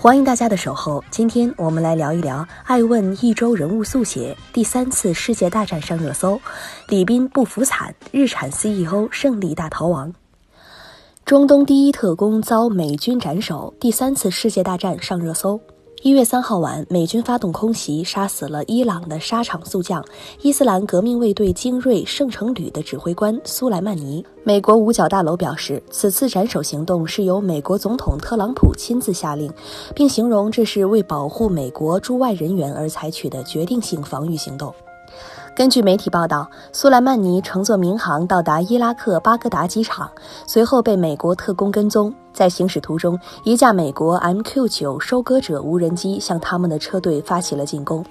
欢迎大家的守候，今天我们来聊一聊爱问一周人物速写。第三次世界大战上热搜，李斌不服惨，日产 CEO 胜利大逃亡。中东第一特工遭美军斩首，第三次世界大战上热搜。一月三号晚，美军发动空袭，杀死了伊朗的沙场速将、伊斯兰革命卫队精锐圣城旅的指挥官苏莱曼尼。美国五角大楼表示，此次斩首行动是由美国总统特朗普亲自下令，并形容这是为保护美国驻外人员而采取的决定性防御行动。根据媒体报道，苏莱曼尼乘坐民航到达伊拉克巴格达机场，随后被美国特工跟踪。在行驶途中，一架美国 MQ-9 收割者无人机向他们的车队发起了进攻。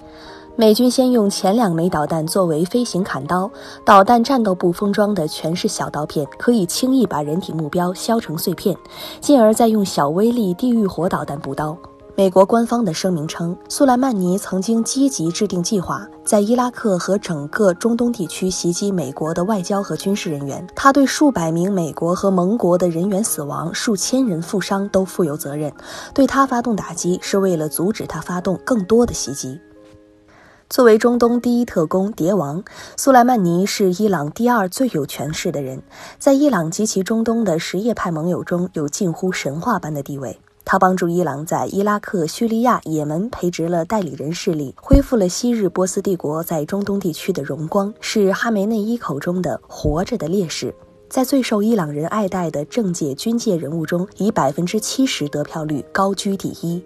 美军先用前两枚导弹作为飞行砍刀，导弹战斗部封装的全是小刀片，可以轻易把人体目标削成碎片，进而再用小威力地狱火导弹补刀。美国官方的声明称，苏莱曼尼曾经积极制定计划，在伊拉克和整个中东地区袭击美国的外交和军事人员。他对数百名美国和盟国的人员死亡、数千人负伤都负有责任。对他发动打击，是为了阻止他发动更多的袭击。作为中东第一特工谍王，苏莱曼尼是伊朗第二最有权势的人，在伊朗及其中东的什叶派盟友中有近乎神话般的地位。他帮助伊朗在伊拉克、叙利亚、也门培植了代理人势力，恢复了昔日波斯帝国在中东地区的荣光，是哈梅内伊口中的“活着的烈士”。在最受伊朗人爱戴的政界、军界人物中，以百分之七十得票率高居第一。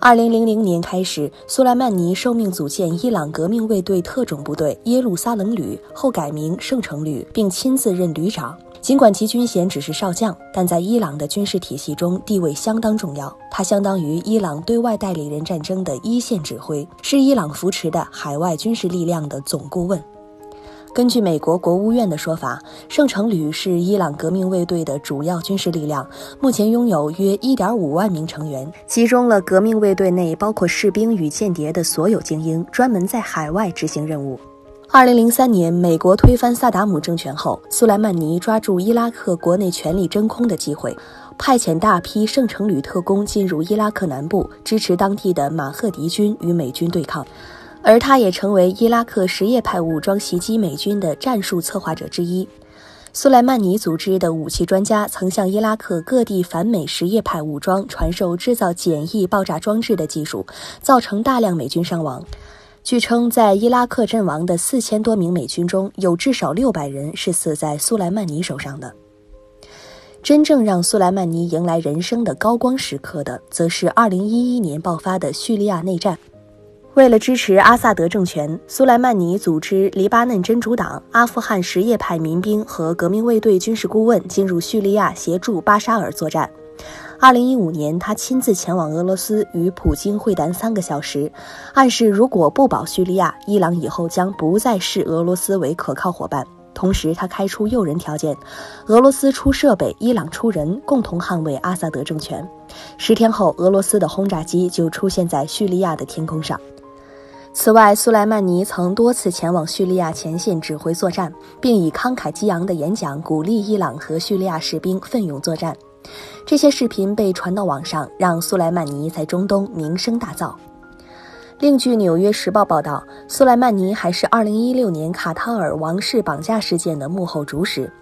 二零零零年开始，苏莱曼尼受命组建伊朗革命卫队特种部队耶路撒冷旅，后改名圣城旅，并亲自任旅长。尽管其军衔只是少将，但在伊朗的军事体系中地位相当重要。他相当于伊朗对外代理人战争的一线指挥，是伊朗扶持的海外军事力量的总顾问。根据美国国务院的说法，圣城旅是伊朗革命卫队的主要军事力量，目前拥有约1.5万名成员，集中了革命卫队内包括士兵与间谍的所有精英，专门在海外执行任务。二零零三年，美国推翻萨达姆政权后，苏莱曼尼抓住伊拉克国内权力真空的机会，派遣大批圣城旅特工进入伊拉克南部，支持当地的马赫迪军与美军对抗。而他也成为伊拉克什叶派武装袭击美军的战术策划者之一。苏莱曼尼组织的武器专家曾向伊拉克各地反美什叶派武装传授制造简易爆炸装置的技术，造成大量美军伤亡。据称，在伊拉克阵亡的四千多名美军中，有至少六百人是死在苏莱曼尼手上的。真正让苏莱曼尼迎来人生的高光时刻的，则是2011年爆发的叙利亚内战。为了支持阿萨德政权，苏莱曼尼组织黎巴嫩真主党、阿富汗什叶派民兵和革命卫队军事顾问进入叙利亚协助巴沙尔作战。二零一五年，他亲自前往俄罗斯与普京会谈三个小时，暗示如果不保叙利亚，伊朗以后将不再视俄罗斯为可靠伙伴。同时，他开出诱人条件：俄罗斯出设备，伊朗出人，共同捍卫阿萨德政权。十天后，俄罗斯的轰炸机就出现在叙利亚的天空上。此外，苏莱曼尼曾多次前往叙利亚前线指挥作战，并以慷慨激昂的演讲鼓励伊朗和叙利亚士兵奋勇作战。这些视频被传到网上，让苏莱曼尼在中东名声大噪。另据《纽约时报》报道，苏莱曼尼还是2016年卡塔尔王室绑架事件的幕后主使。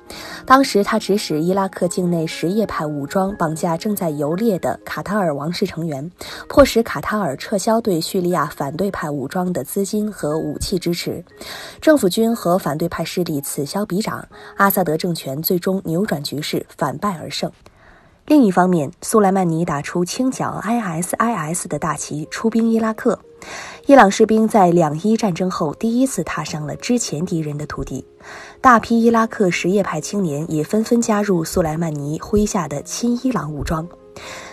当时他指使伊拉克境内什叶派武装绑架正在游猎的卡塔尔王室成员，迫使卡塔尔撤销对叙利亚反对派武装的资金和武器支持。政府军和反对派势力此消彼长，阿萨德政权最终扭转局势，反败而胜。另一方面，苏莱曼尼打出清剿 ISIS 的大旗，出兵伊拉克。伊朗士兵在两伊战争后第一次踏上了之前敌人的土地，大批伊拉克什叶派青年也纷纷加入苏莱曼尼麾下的亲伊朗武装。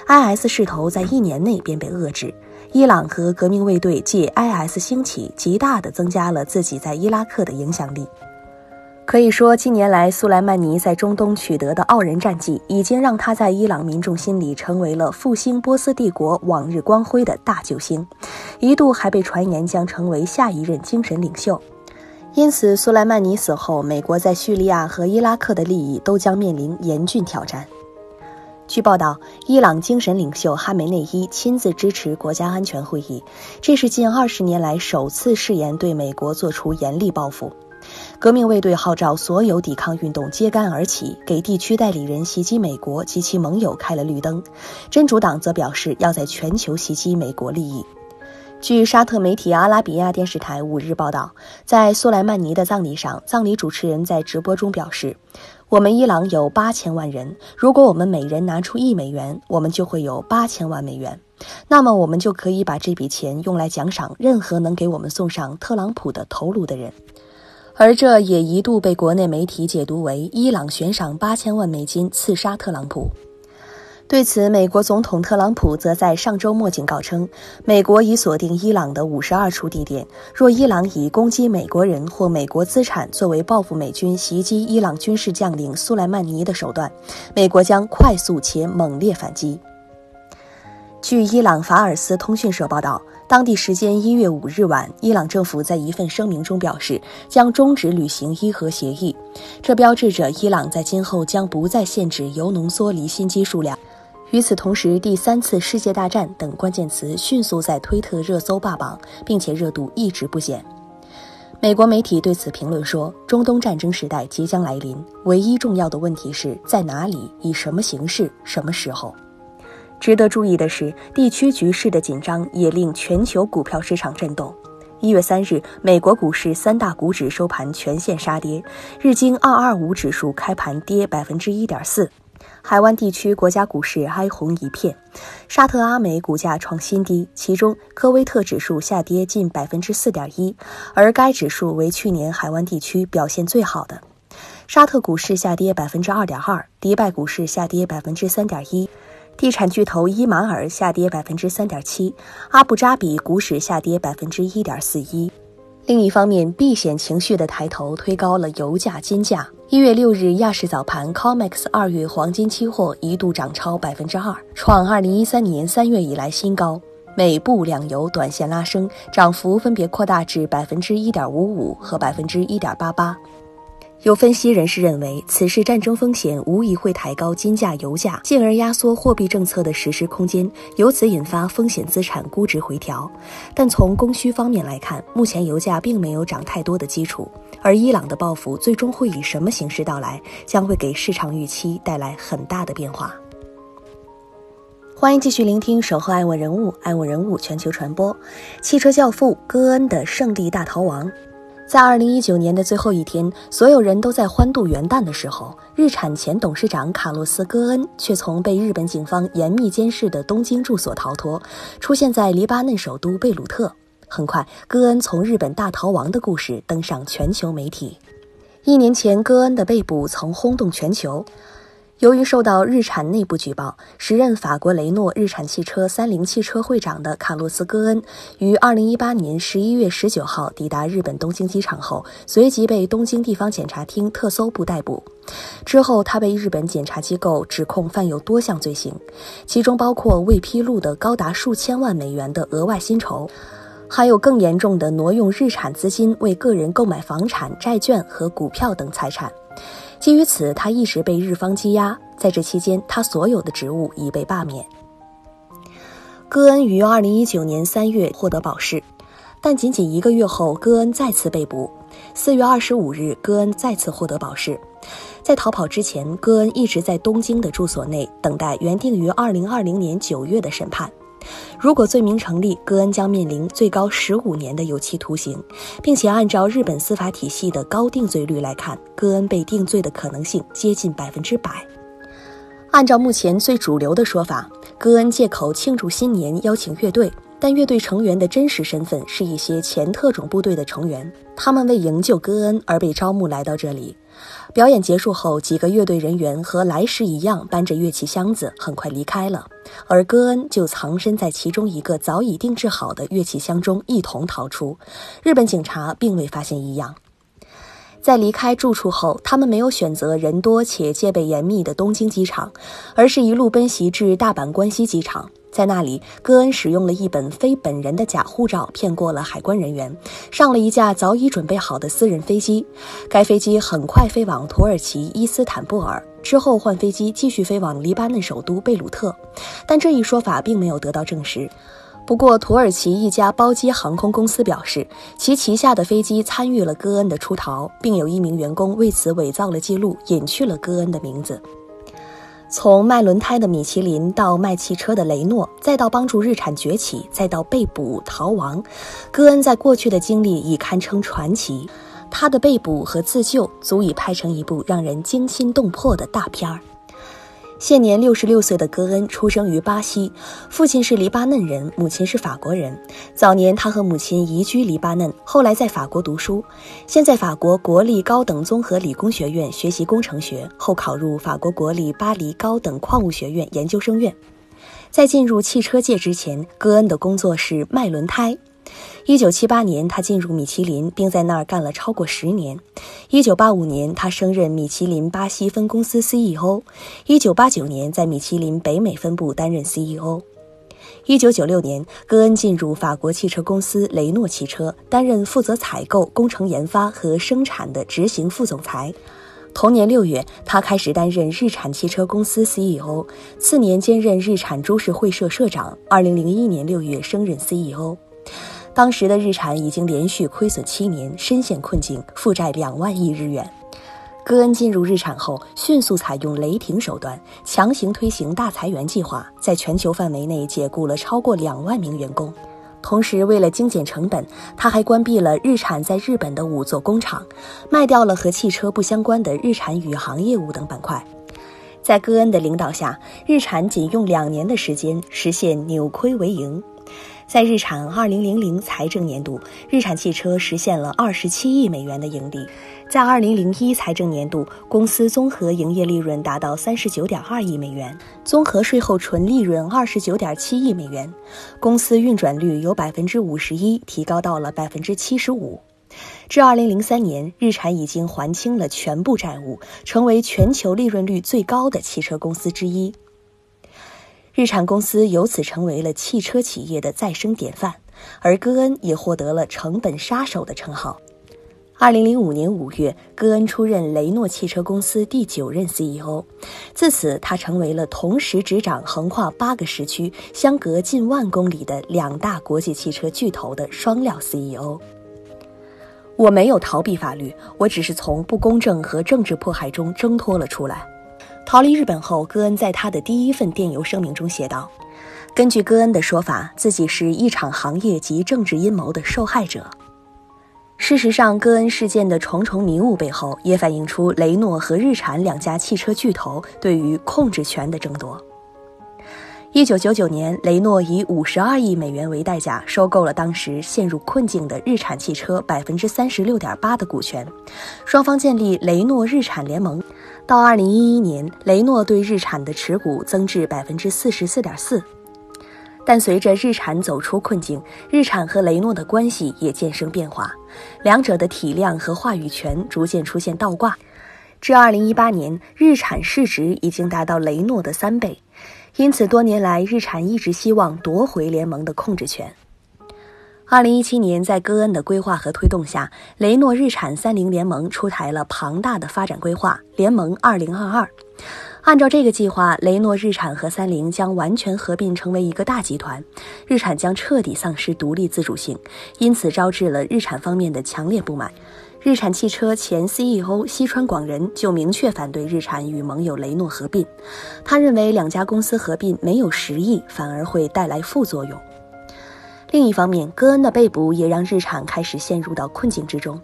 IS 势头在一年内便被遏制。伊朗和革命卫队借 IS 兴起，极大地增加了自己在伊拉克的影响力。可以说，近年来苏莱曼尼在中东取得的傲人战绩，已经让他在伊朗民众心里成为了复兴波斯帝国往日光辉的大救星，一度还被传言将成为下一任精神领袖。因此，苏莱曼尼死后，美国在叙利亚和伊拉克的利益都将面临严峻挑战。据报道，伊朗精神领袖哈梅内伊亲自支持国家安全会议，这是近二十年来首次誓言对美国做出严厉报复。革命卫队号召所有抵抗运动揭竿而起，给地区代理人袭击美国及其盟友开了绿灯。真主党则表示要在全球袭击美国利益。据沙特媒体阿拉比亚电视台五日报道，在苏莱曼尼的葬礼上，葬礼主持人在直播中表示：“我们伊朗有八千万人，如果我们每人拿出一美元，我们就会有八千万美元。那么，我们就可以把这笔钱用来奖赏任何能给我们送上特朗普的头颅的人。”而这也一度被国内媒体解读为伊朗悬赏八千万美金刺杀特朗普。对此，美国总统特朗普则在上周末警告称，美国已锁定伊朗的五十二处地点，若伊朗以攻击美国人或美国资产作为报复美军袭击伊朗军事将领苏莱曼尼的手段，美国将快速且猛烈反击。据伊朗法尔斯通讯社报道。当地时间一月五日晚，伊朗政府在一份声明中表示，将终止履行伊核协议。这标志着伊朗在今后将不再限制铀浓缩离心机数量。与此同时，“第三次世界大战”等关键词迅速在推特热搜霸榜，并且热度一直不减。美国媒体对此评论说：“中东战争时代即将来临，唯一重要的问题是在哪里、以什么形式、什么时候。”值得注意的是，地区局势的紧张也令全球股票市场震动。一月三日，美国股市三大股指收盘全线杀跌，日经二二五指数开盘跌百分之一点四。海湾地区国家股市哀鸿一片，沙特阿美股价创新低，其中科威特指数下跌近百分之四点一，而该指数为去年海湾地区表现最好的。沙特股市下跌百分之二点二，迪拜股市下跌百分之三点一。地产巨头伊马尔下跌百分之三点七，阿布扎比股市下跌百分之一点四一。另一方面，避险情绪的抬头推高了油价、金价。一月六日亚市早盘，COMEX 二月黄金期货一度涨超百分之二，创二零一三年三月以来新高。美布两油短线拉升，涨幅分别扩大至百分之一点五五和百分之一点八八。有分析人士认为，此次战争风险无疑会抬高金价、油价，进而压缩货币政策的实施空间，由此引发风险资产估值回调。但从供需方面来看，目前油价并没有涨太多的基础，而伊朗的报复最终会以什么形式到来，将会给市场预期带来很大的变化。欢迎继续聆听《守候爱问人物》，爱问人物全球传播，汽车教父戈恩的胜利大逃亡。在二零一九年的最后一天，所有人都在欢度元旦的时候，日产前董事长卡洛斯·戈恩却从被日本警方严密监视的东京住所逃脱，出现在黎巴嫩首都贝鲁特。很快，戈恩从日本大逃亡的故事登上全球媒体。一年前，戈恩的被捕曾轰动全球。由于受到日产内部举报，时任法国雷诺日产汽车三菱汽车会长的卡洛斯·戈恩于二零一八年十一月十九号抵达日本东京机场后，随即被东京地方检察厅特搜部逮捕。之后，他被日本检察机构指控犯有多项罪行，其中包括未披露的高达数千万美元的额外薪酬，还有更严重的挪用日产资金为个人购买房产、债券和股票等财产。基于此，他一直被日方羁押。在这期间，他所有的职务已被罢免。戈恩于二零一九年三月获得保释，但仅仅一个月后，戈恩再次被捕。四月二十五日，戈恩再次获得保释。在逃跑之前，戈恩一直在东京的住所内等待原定于二零二零年九月的审判。如果罪名成立，戈恩将面临最高十五年的有期徒刑，并且按照日本司法体系的高定罪率来看，戈恩被定罪的可能性接近百分之百。按照目前最主流的说法，戈恩借口庆祝新年邀请乐队，但乐队成员的真实身份是一些前特种部队的成员，他们为营救戈恩而被招募来到这里。表演结束后，几个乐队人员和来时一样搬着乐器箱子，很快离开了。而戈恩就藏身在其中一个早已定制好的乐器箱中，一同逃出。日本警察并未发现异样。在离开住处后，他们没有选择人多且戒备严密的东京机场，而是一路奔袭至大阪关西机场。在那里，戈恩使用了一本非本人的假护照，骗过了海关人员，上了一架早已准备好的私人飞机。该飞机很快飞往土耳其伊斯坦布尔，之后换飞机继续飞往黎巴嫩首都贝鲁特。但这一说法并没有得到证实。不过，土耳其一家包机航空公司表示，其旗下的飞机参与了戈恩的出逃，并有一名员工为此伪造了记录，隐去了戈恩的名字。从卖轮胎的米其林到卖汽车的雷诺，再到帮助日产崛起，再到被捕逃亡，戈恩在过去的经历已堪称传奇。他的被捕和自救，足以拍成一部让人惊心动魄的大片儿。现年六十六岁的戈恩出生于巴西，父亲是黎巴嫩人，母亲是法国人。早年他和母亲移居黎巴嫩，后来在法国读书，先在法国国立高等综合理工学院学习工程学，后考入法国国立巴黎高等矿物学院研究生院。在进入汽车界之前，戈恩的工作是卖轮胎。一九七八年，他进入米其林，并在那儿干了超过十年。一九八五年，他升任米其林巴西分公司 CEO。一九八九年，在米其林北美分部担任 CEO。一九九六年，戈恩进入法国汽车公司雷诺汽车，担任负责采购、工程研发和生产的执行副总裁。同年六月，他开始担任日产汽车公司 CEO，次年兼任日产株式会社社长。二零零一年六月升任 CEO。当时的日产已经连续亏损七年，深陷困境，负债两万亿日元。戈恩进入日产后，迅速采用雷霆手段，强行推行大裁员计划，在全球范围内解雇了超过两万名员工。同时，为了精简成本，他还关闭了日产在日本的五座工厂，卖掉了和汽车不相关的日产宇航业务等板块。在戈恩的领导下，日产仅用两年的时间实现扭亏为盈。在日产2000财政年度，日产汽车实现了27亿美元的盈利。在2001财政年度，公司综合营业利润达到39.2亿美元，综合税后纯利润29.7亿美元，公司运转率由51%提高到了75%。至2003年，日产已经还清了全部债务，成为全球利润率最高的汽车公司之一。日产公司由此成为了汽车企业的再生典范，而戈恩也获得了“成本杀手”的称号。二零零五年五月，戈恩出任雷诺汽车公司第九任 CEO，自此他成为了同时执掌横跨八个时区、相隔近万公里的两大国际汽车巨头的双料 CEO。我没有逃避法律，我只是从不公正和政治迫害中挣脱了出来。逃离日本后，戈恩在他的第一份电邮声明中写道：“根据戈恩的说法，自己是一场行业及政治阴谋的受害者。事实上，戈恩事件的重重迷雾背后，也反映出雷诺和日产两家汽车巨头对于控制权的争夺。”一九九九年，雷诺以五十二亿美元为代价收购了当时陷入困境的日产汽车百分之三十六点八的股权，双方建立雷诺日产联盟。到二零一一年，雷诺对日产的持股增至百分之四十四点四。但随着日产走出困境，日产和雷诺的关系也渐生变化，两者的体量和话语权逐渐出现倒挂。至二零一八年，日产市值已经达到雷诺的三倍。因此，多年来，日产一直希望夺回联盟的控制权。二零一七年，在戈恩的规划和推动下，雷诺日产三菱联盟出台了庞大的发展规划——联盟二零二二。按照这个计划，雷诺日产和三菱将完全合并成为一个大集团，日产将彻底丧失独立自主性，因此招致了日产方面的强烈不满。日产汽车前 CEO 西川广人就明确反对日产与盟友雷诺合并，他认为两家公司合并没有实益，反而会带来副作用。另一方面，戈恩的被捕也让日产开始陷入到困境之中。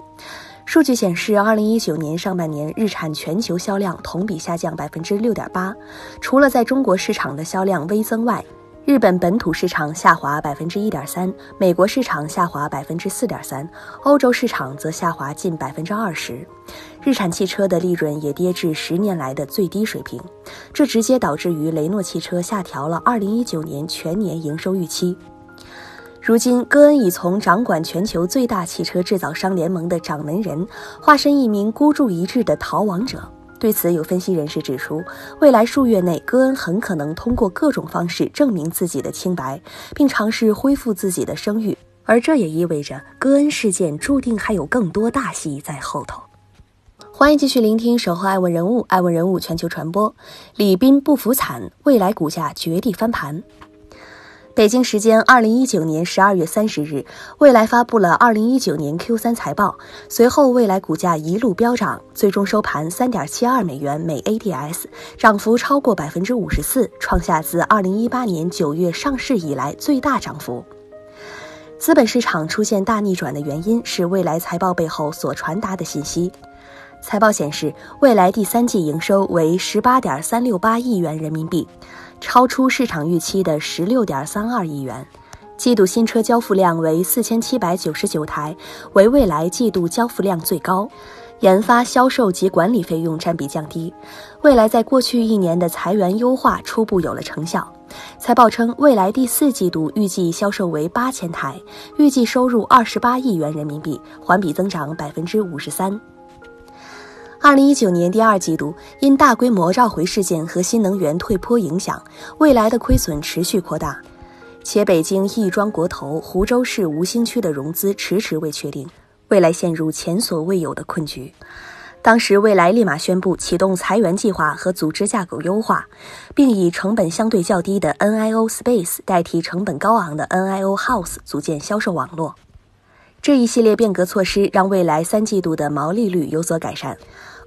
数据显示，二零一九年上半年日产全球销量同比下降百分之六点八，除了在中国市场的销量微增外，日本本土市场下滑百分之一点三，美国市场下滑百分之四点三，欧洲市场则下滑近百分之二十。日产汽车的利润也跌至十年来的最低水平，这直接导致于雷诺汽车下调了二零一九年全年营收预期。如今，戈恩已从掌管全球最大汽车制造商联盟的掌门人，化身一名孤注一掷的逃亡者。对此，有分析人士指出，未来数月内，戈恩很可能通过各种方式证明自己的清白，并尝试恢复自己的声誉。而这也意味着，戈恩事件注定还有更多大戏在后头。欢迎继续聆听《守候爱问人物》，爱问人物全球传播。李斌不服惨，未来股价绝地翻盘。北京时间二零一九年十二月三十日，蔚来发布了二零一九年 Q 三财报。随后，蔚来股价一路飙涨，最终收盘三点七二美元每 ADS，涨幅超过百分之五十四，创下自二零一八年九月上市以来最大涨幅。资本市场出现大逆转的原因是蔚来财报背后所传达的信息。财报显示，蔚来第三季营收为十八点三六八亿元人民币。超出市场预期的十六点三二亿元，季度新车交付量为四千七百九十九台，为未来季度交付量最高。研发、销售及管理费用占比降低，未来在过去一年的裁员优化初步有了成效。财报称，未来第四季度预计销售为八千台，预计收入二十八亿元人民币，环比增长百分之五十三。二零一九年第二季度，因大规模召回事件和新能源退坡影响，未来的亏损持续扩大，且北京亦庄国投、湖州市吴兴区的融资迟迟未确定，未来陷入前所未有的困局。当时，未来立马宣布启动裁员计划和组织架构优化，并以成本相对较低的 NIO Space 代替成本高昂的 NIO House 组建销售网络。这一系列变革措施让未来三季度的毛利率有所改善。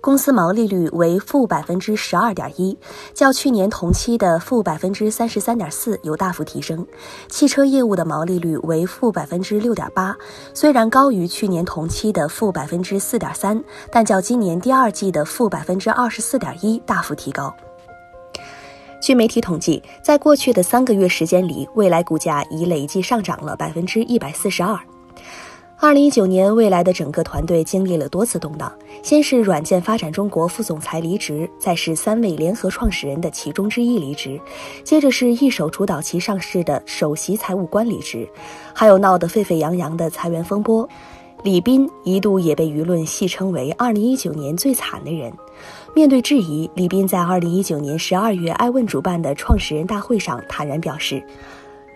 公司毛利率为负百分之十二点一，较去年同期的负百分之三十三点四有大幅提升。汽车业务的毛利率为负百分之六点八，虽然高于去年同期的负百分之四点三，但较今年第二季的负百分之二十四点一大幅提高。据媒体统计，在过去的三个月时间里，未来股价已累计上涨了百分之一百四十二。二零一九年，未来的整个团队经历了多次动荡。先是软件发展中国副总裁离职，再是三位联合创始人的其中之一离职，接着是一手主导其上市的首席财务官离职，还有闹得沸沸扬扬的裁员风波。李斌一度也被舆论戏称为二零一九年最惨的人。面对质疑，李斌在二零一九年十二月艾问主办的创始人大会上坦然表示：“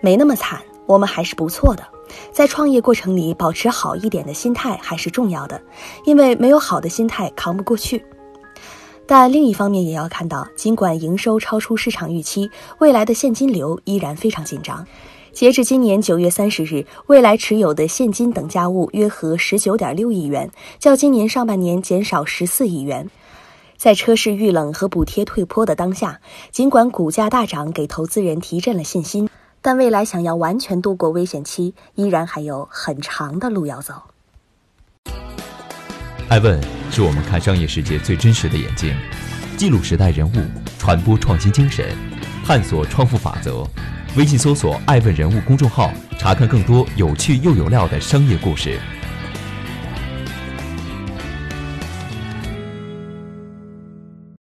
没那么惨，我们还是不错的。”在创业过程里，保持好一点的心态还是重要的，因为没有好的心态扛不过去。但另一方面也要看到，尽管营收超出市场预期，未来的现金流依然非常紧张。截至今年九月三十日，未来持有的现金等价物约合十九点六亿元，较今年上半年减少十四亿元。在车市遇冷和补贴退坡的当下，尽管股价大涨，给投资人提振了信心。但未来想要完全度过危险期，依然还有很长的路要走。爱问是我们看商业世界最真实的眼睛，记录时代人物，传播创新精神，探索创富法则。微信搜索“爱问人物”公众号，查看更多有趣又有料的商业故事。